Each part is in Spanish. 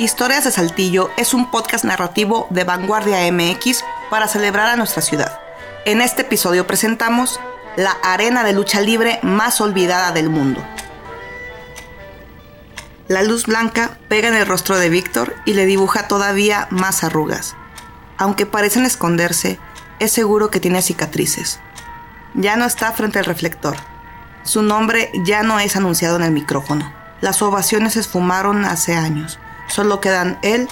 Historias de Saltillo es un podcast narrativo de Vanguardia MX para celebrar a nuestra ciudad. En este episodio presentamos la arena de lucha libre más olvidada del mundo. La luz blanca pega en el rostro de Víctor y le dibuja todavía más arrugas. Aunque parecen esconderse, es seguro que tiene cicatrices. Ya no está frente al reflector. Su nombre ya no es anunciado en el micrófono. Las ovaciones se esfumaron hace años. Solo quedan él,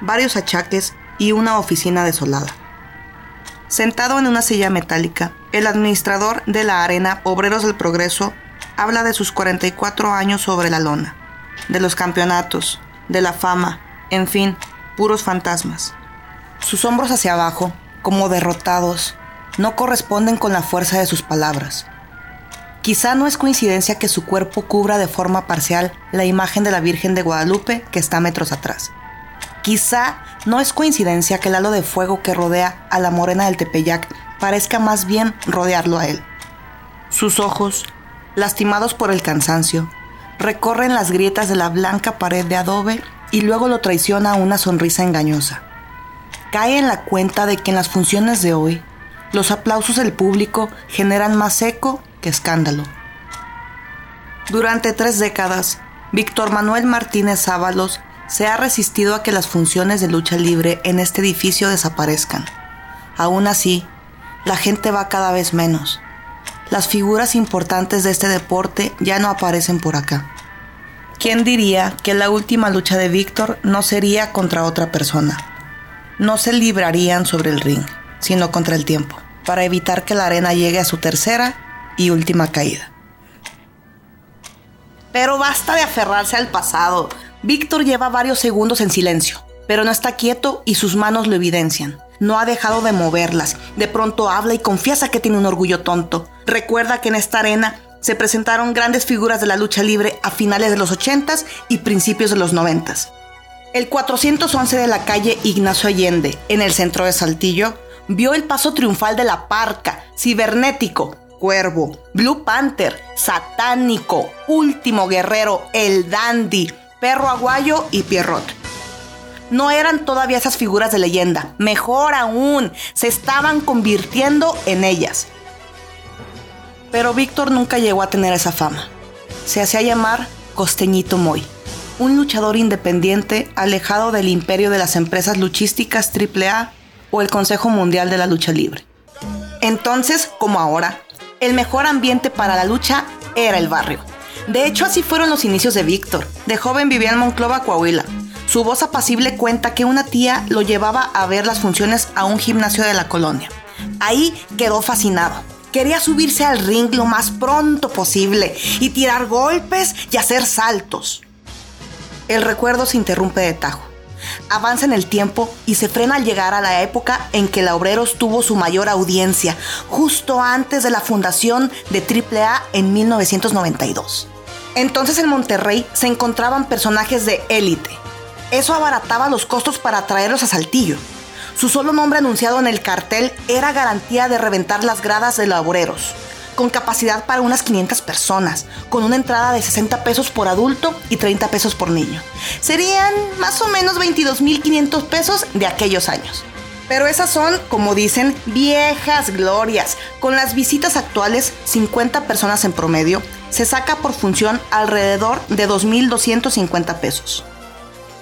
varios achaques y una oficina desolada. Sentado en una silla metálica, el administrador de la arena Obreros del Progreso habla de sus 44 años sobre la lona, de los campeonatos, de la fama, en fin, puros fantasmas. Sus hombros hacia abajo, como derrotados, no corresponden con la fuerza de sus palabras. Quizá no es coincidencia que su cuerpo cubra de forma parcial la imagen de la Virgen de Guadalupe que está metros atrás. Quizá no es coincidencia que el halo de fuego que rodea a la morena del Tepeyac parezca más bien rodearlo a él. Sus ojos, lastimados por el cansancio, recorren las grietas de la blanca pared de adobe y luego lo traiciona una sonrisa engañosa. Cae en la cuenta de que en las funciones de hoy, los aplausos del público generan más eco escándalo. Durante tres décadas, Víctor Manuel Martínez Ábalos se ha resistido a que las funciones de lucha libre en este edificio desaparezcan. Aún así, la gente va cada vez menos. Las figuras importantes de este deporte ya no aparecen por acá. ¿Quién diría que la última lucha de Víctor no sería contra otra persona? No se librarían sobre el ring, sino contra el tiempo, para evitar que la arena llegue a su tercera y última caída. Pero basta de aferrarse al pasado. Víctor lleva varios segundos en silencio, pero no está quieto y sus manos lo evidencian. No ha dejado de moverlas. De pronto habla y confiesa que tiene un orgullo tonto. Recuerda que en esta arena se presentaron grandes figuras de la lucha libre a finales de los 80s y principios de los 90s. El 411 de la calle Ignacio Allende, en el centro de Saltillo, vio el paso triunfal de la parca, cibernético, Cuervo, Blue Panther, Satánico, Último Guerrero, El Dandy, Perro Aguayo y Pierrot. No eran todavía esas figuras de leyenda, mejor aún, se estaban convirtiendo en ellas. Pero Víctor nunca llegó a tener esa fama. Se hacía llamar Costeñito Moy, un luchador independiente alejado del imperio de las empresas luchísticas AAA o el Consejo Mundial de la Lucha Libre. Entonces, como ahora, el mejor ambiente para la lucha era el barrio. De hecho, así fueron los inicios de Víctor. De joven vivía en Monclova, Coahuila. Su voz apacible cuenta que una tía lo llevaba a ver las funciones a un gimnasio de la colonia. Ahí quedó fascinado. Quería subirse al ring lo más pronto posible y tirar golpes y hacer saltos. El recuerdo se interrumpe de tajo avanza en el tiempo y se frena al llegar a la época en que la Obreros tuvo su mayor audiencia, justo antes de la fundación de AAA en 1992. Entonces en Monterrey se encontraban personajes de élite. Eso abarataba los costos para traerlos a Saltillo. Su solo nombre anunciado en el cartel era garantía de reventar las gradas de los Obreros con capacidad para unas 500 personas, con una entrada de 60 pesos por adulto y 30 pesos por niño. Serían más o menos 22.500 pesos de aquellos años. Pero esas son, como dicen, viejas glorias. Con las visitas actuales, 50 personas en promedio, se saca por función alrededor de 2.250 pesos.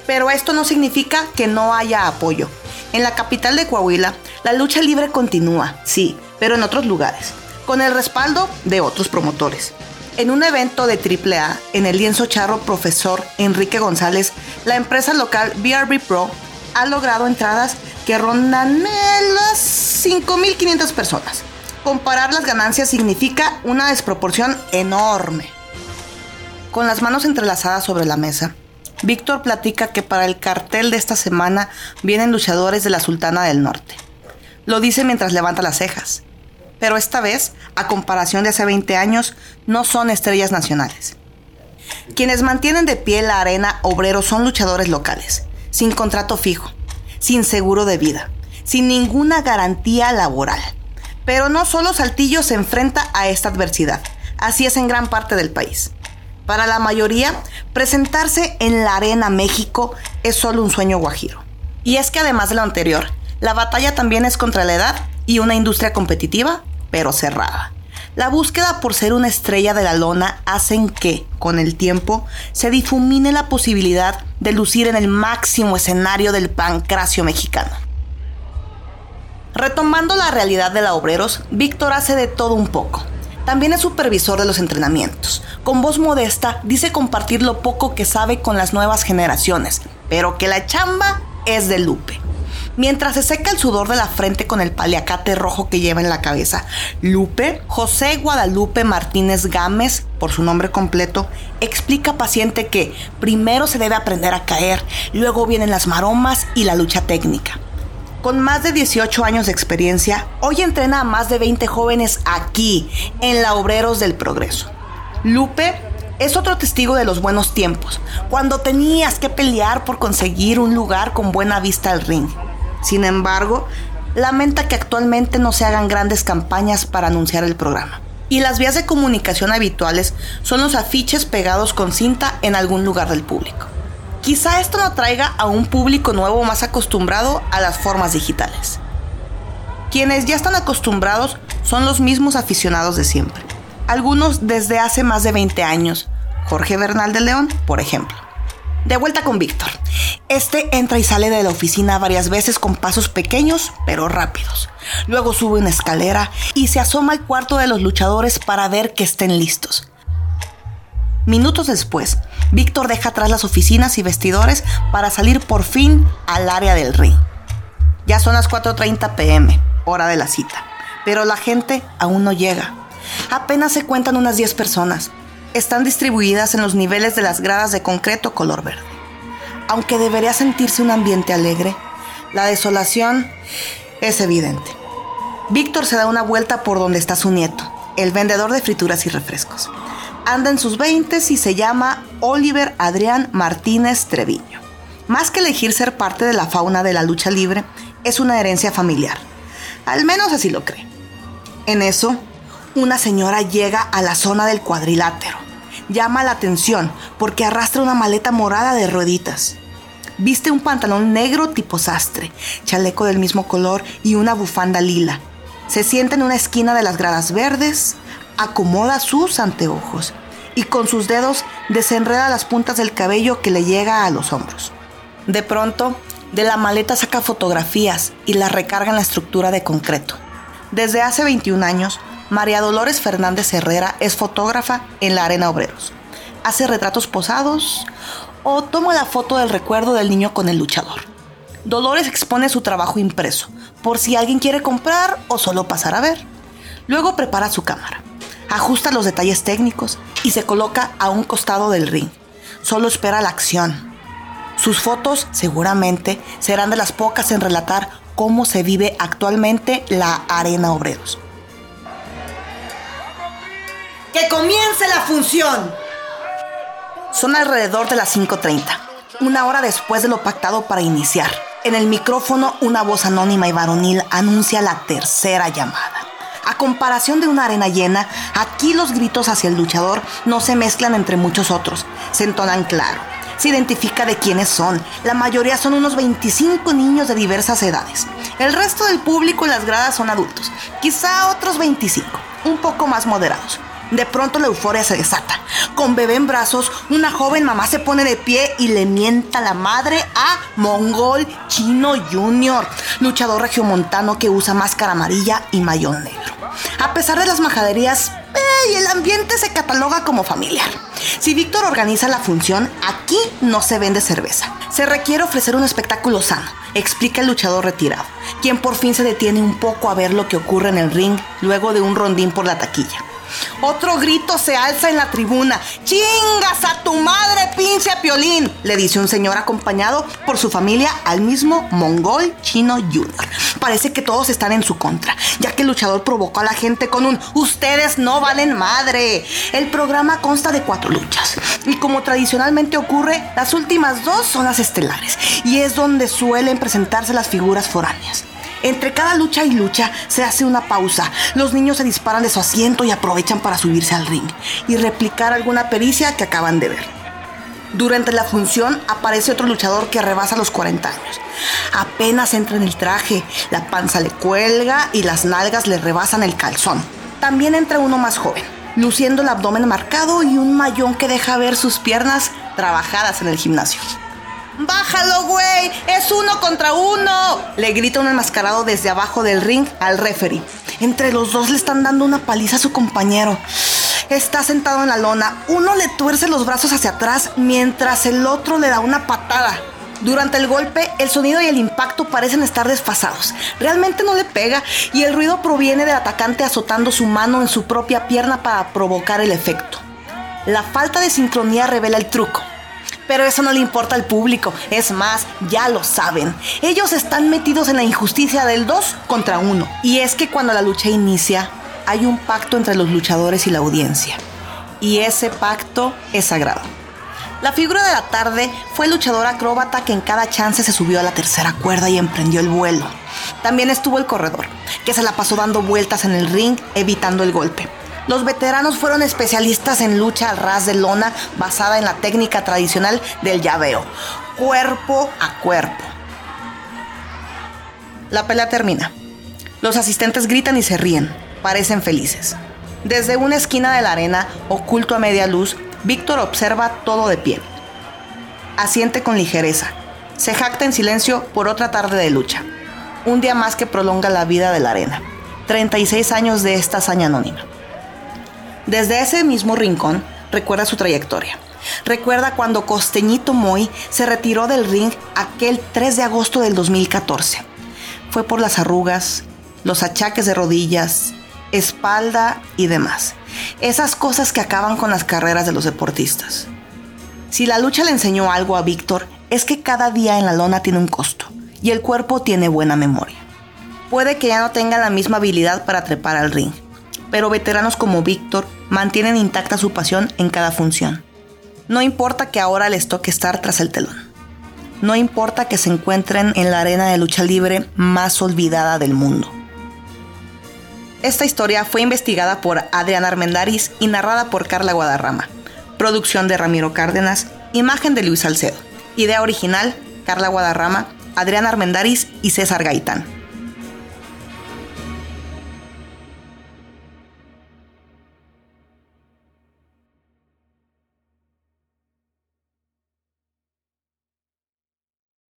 Pero esto no significa que no haya apoyo. En la capital de Coahuila, la lucha libre continúa, sí, pero en otros lugares con el respaldo de otros promotores. En un evento de AAA en el lienzo charro profesor Enrique González, la empresa local BRB Pro ha logrado entradas que rondan las 5.500 personas. Comparar las ganancias significa una desproporción enorme. Con las manos entrelazadas sobre la mesa, Víctor platica que para el cartel de esta semana vienen luchadores de la Sultana del Norte. Lo dice mientras levanta las cejas pero esta vez, a comparación de hace 20 años, no son estrellas nacionales. Quienes mantienen de pie la arena obrero son luchadores locales, sin contrato fijo, sin seguro de vida, sin ninguna garantía laboral. Pero no solo Saltillo se enfrenta a esta adversidad, así es en gran parte del país. Para la mayoría, presentarse en la Arena México es solo un sueño guajiro. Y es que además de lo anterior, la batalla también es contra la edad y una industria competitiva, pero cerrada. La búsqueda por ser una estrella de la lona hacen que, con el tiempo, se difumine la posibilidad de lucir en el máximo escenario del pancracio mexicano. Retomando la realidad de la Obreros, Víctor hace de todo un poco. También es supervisor de los entrenamientos. Con voz modesta dice compartir lo poco que sabe con las nuevas generaciones, pero que la chamba es de Lupe. Mientras se seca el sudor de la frente con el paliacate rojo que lleva en la cabeza, Lupe, José Guadalupe Martínez Gámez, por su nombre completo, explica paciente que primero se debe aprender a caer, luego vienen las maromas y la lucha técnica. Con más de 18 años de experiencia, hoy entrena a más de 20 jóvenes aquí, en la Obreros del Progreso. Lupe es otro testigo de los buenos tiempos, cuando tenías que pelear por conseguir un lugar con buena vista al ring. Sin embargo, lamenta que actualmente no se hagan grandes campañas para anunciar el programa. Y las vías de comunicación habituales son los afiches pegados con cinta en algún lugar del público. Quizá esto no traiga a un público nuevo más acostumbrado a las formas digitales. Quienes ya están acostumbrados son los mismos aficionados de siempre. Algunos desde hace más de 20 años. Jorge Bernal de León, por ejemplo. De vuelta con Víctor. Este entra y sale de la oficina varias veces con pasos pequeños pero rápidos. Luego sube una escalera y se asoma al cuarto de los luchadores para ver que estén listos. Minutos después, Víctor deja atrás las oficinas y vestidores para salir por fin al área del ring. Ya son las 4.30 pm, hora de la cita, pero la gente aún no llega. Apenas se cuentan unas 10 personas están distribuidas en los niveles de las gradas de concreto color verde. Aunque debería sentirse un ambiente alegre, la desolación es evidente. Víctor se da una vuelta por donde está su nieto, el vendedor de frituras y refrescos. Anda en sus veintes y se llama Oliver Adrián Martínez Treviño. Más que elegir ser parte de la fauna de la lucha libre, es una herencia familiar. Al menos así lo cree. En eso, una señora llega a la zona del cuadrilátero llama la atención porque arrastra una maleta morada de rueditas. Viste un pantalón negro tipo sastre, chaleco del mismo color y una bufanda lila. Se sienta en una esquina de las gradas verdes, acomoda sus anteojos y con sus dedos desenreda las puntas del cabello que le llega a los hombros. De pronto, de la maleta saca fotografías y las recarga en la estructura de concreto. Desde hace 21 años, María Dolores Fernández Herrera es fotógrafa en la Arena Obreros. Hace retratos posados o toma la foto del recuerdo del niño con el luchador. Dolores expone su trabajo impreso, por si alguien quiere comprar o solo pasar a ver. Luego prepara su cámara, ajusta los detalles técnicos y se coloca a un costado del ring. Solo espera la acción. Sus fotos seguramente serán de las pocas en relatar cómo se vive actualmente la Arena Obreros. ¡Que comience la función! Son alrededor de las 5.30, una hora después de lo pactado para iniciar. En el micrófono, una voz anónima y varonil anuncia la tercera llamada. A comparación de una arena llena, aquí los gritos hacia el luchador no se mezclan entre muchos otros, se entonan claro. Se identifica de quiénes son. La mayoría son unos 25 niños de diversas edades. El resto del público en las gradas son adultos, quizá otros 25, un poco más moderados. De pronto la euforia se desata. Con bebé en brazos, una joven mamá se pone de pie y le mienta la madre a Mongol Chino Jr., luchador regiomontano que usa máscara amarilla y mayón negro. A pesar de las majaderías, eh, el ambiente se cataloga como familiar. Si Víctor organiza la función, aquí no se vende cerveza. Se requiere ofrecer un espectáculo sano, explica el luchador retirado, quien por fin se detiene un poco a ver lo que ocurre en el ring luego de un rondín por la taquilla. Otro grito se alza en la tribuna. ¡Chingas a tu madre, pinche piolín! Le dice un señor acompañado por su familia al mismo mongol chino Junior. Parece que todos están en su contra, ya que el luchador provocó a la gente con un Ustedes no valen madre. El programa consta de cuatro luchas. Y como tradicionalmente ocurre, las últimas dos son las estelares. Y es donde suelen presentarse las figuras foráneas. Entre cada lucha y lucha se hace una pausa. Los niños se disparan de su asiento y aprovechan para subirse al ring y replicar alguna pericia que acaban de ver. Durante la función aparece otro luchador que rebasa los 40 años. Apenas entra en el traje, la panza le cuelga y las nalgas le rebasan el calzón. También entra uno más joven, luciendo el abdomen marcado y un mayón que deja ver sus piernas trabajadas en el gimnasio. ¡Bájalo, güey! ¡Es uno contra uno! Le grita un enmascarado desde abajo del ring al referee. Entre los dos le están dando una paliza a su compañero. Está sentado en la lona. Uno le tuerce los brazos hacia atrás mientras el otro le da una patada. Durante el golpe, el sonido y el impacto parecen estar desfasados. Realmente no le pega y el ruido proviene del atacante azotando su mano en su propia pierna para provocar el efecto. La falta de sincronía revela el truco. Pero eso no le importa al público. Es más, ya lo saben. Ellos están metidos en la injusticia del 2 contra 1. Y es que cuando la lucha inicia, hay un pacto entre los luchadores y la audiencia. Y ese pacto es sagrado. La figura de la tarde fue el luchador acróbata que en cada chance se subió a la tercera cuerda y emprendió el vuelo. También estuvo el corredor, que se la pasó dando vueltas en el ring evitando el golpe. Los veteranos fueron especialistas en lucha al ras de lona basada en la técnica tradicional del llaveo, cuerpo a cuerpo. La pelea termina. Los asistentes gritan y se ríen parecen felices. Desde una esquina de la arena, oculto a media luz, Víctor observa todo de pie. Asiente con ligereza. Se jacta en silencio por otra tarde de lucha. Un día más que prolonga la vida de la arena. 36 años de esta hazaña anónima. Desde ese mismo rincón, recuerda su trayectoria. Recuerda cuando Costeñito Moy se retiró del ring aquel 3 de agosto del 2014. Fue por las arrugas, los achaques de rodillas, espalda y demás. Esas cosas que acaban con las carreras de los deportistas. Si la lucha le enseñó algo a Víctor, es que cada día en la lona tiene un costo y el cuerpo tiene buena memoria. Puede que ya no tenga la misma habilidad para trepar al ring, pero veteranos como Víctor mantienen intacta su pasión en cada función. No importa que ahora les toque estar tras el telón. No importa que se encuentren en la arena de lucha libre más olvidada del mundo. Esta historia fue investigada por Adriana Armendaris y narrada por Carla Guadarrama. Producción de Ramiro Cárdenas, imagen de Luis Salcedo. Idea original, Carla Guadarrama, Adriana Armendaris y César Gaitán.